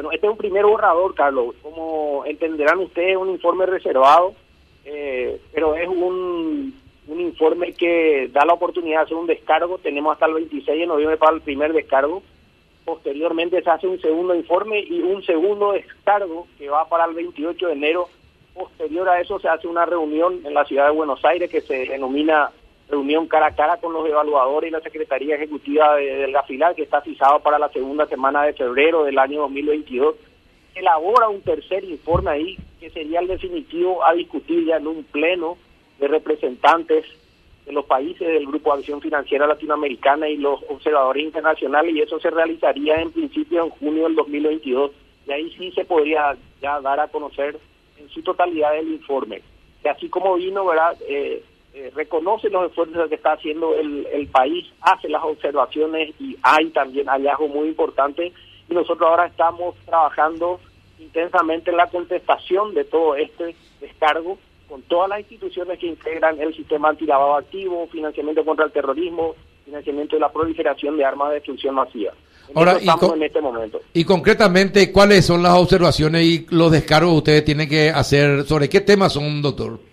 Bueno, este es un primer borrador, Carlos. Como entenderán ustedes, es un informe reservado, eh, pero es un, un informe que da la oportunidad de hacer un descargo. Tenemos hasta el 26 de noviembre para el primer descargo. Posteriormente se hace un segundo informe y un segundo descargo que va para el 28 de enero. Posterior a eso se hace una reunión en la ciudad de Buenos Aires que se denomina reunión cara a cara con los evaluadores y la Secretaría Ejecutiva de, del Gafilar, que está fijado para la segunda semana de febrero del año 2022. Elabora un tercer informe ahí, que sería el definitivo a discutir ya en un pleno de representantes de los países del Grupo de Acción Financiera Latinoamericana y los observadores internacionales, y eso se realizaría en principio en junio del 2022. Y ahí sí se podría ya dar a conocer en su totalidad el informe. Y así como vino, ¿verdad? Eh, eh, reconoce los esfuerzos que está haciendo el, el país, hace las observaciones y hay también hallazgos muy importantes y nosotros ahora estamos trabajando intensamente en la contestación de todo este descargo con todas las instituciones que integran el sistema antilavado activo, financiamiento contra el terrorismo, financiamiento de la proliferación de armas de destrucción masiva. En Ahora, estamos en este momento. Y concretamente, ¿cuáles son las observaciones y los descargos que ustedes tienen que hacer? ¿Sobre qué temas son, doctor?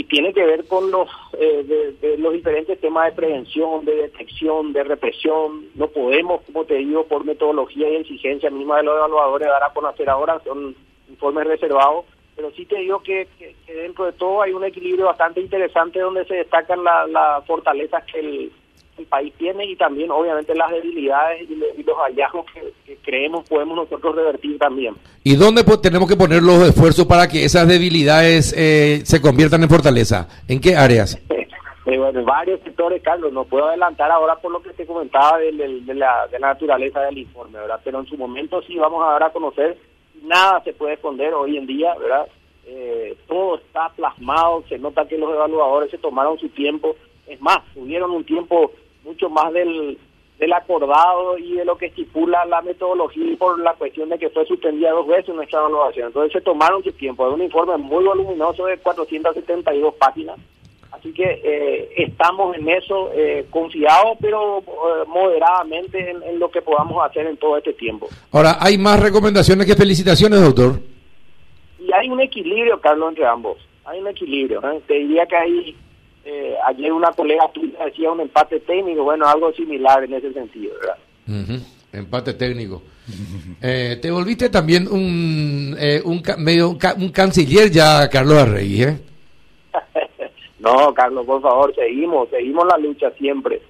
Y tiene que ver con los eh, de, los diferentes temas de prevención, de detección, de represión. No podemos, como te digo, por metodología y exigencia misma de los evaluadores, dar a conocer ahora, son informes reservados, pero sí te digo que, que- que dentro de todo hay un equilibrio bastante interesante donde se destacan la- las fortalezas que el país tiene y también obviamente las debilidades y, le- y los hallazgos que, que creemos podemos nosotros revertir también. ¿Y dónde po- tenemos que poner los esfuerzos para que esas debilidades eh, se conviertan en fortaleza? ¿En qué áreas? Eh, bueno, en varios sectores, Carlos, no puedo adelantar ahora por lo que te comentaba la, de la naturaleza del informe, ¿verdad? Pero en su momento sí vamos a dar a conocer, nada se puede esconder hoy en día, ¿verdad? Eh, todo está plasmado, se nota que los evaluadores se tomaron su tiempo, es más, tuvieron un tiempo mucho más del, del acordado y de lo que estipula la metodología y por la cuestión de que fue suspendida dos veces nuestra evaluación. Entonces se tomaron su tiempo, es un informe muy voluminoso de 472 páginas. Así que eh, estamos en eso eh, confiados, pero eh, moderadamente en, en lo que podamos hacer en todo este tiempo. Ahora, ¿hay más recomendaciones que felicitaciones, doctor? Y hay un equilibrio, Carlos, entre ambos. Hay un equilibrio. ¿eh? Te diría que hay, eh, ayer una colega tuya decía un empate técnico, bueno, algo similar en ese sentido, ¿verdad? Empate técnico. Eh, te volviste también un, eh, un medio un, ca- un canciller ya, Carlos Arregui, ¿eh? no, Carlos, por favor, seguimos, seguimos la lucha siempre.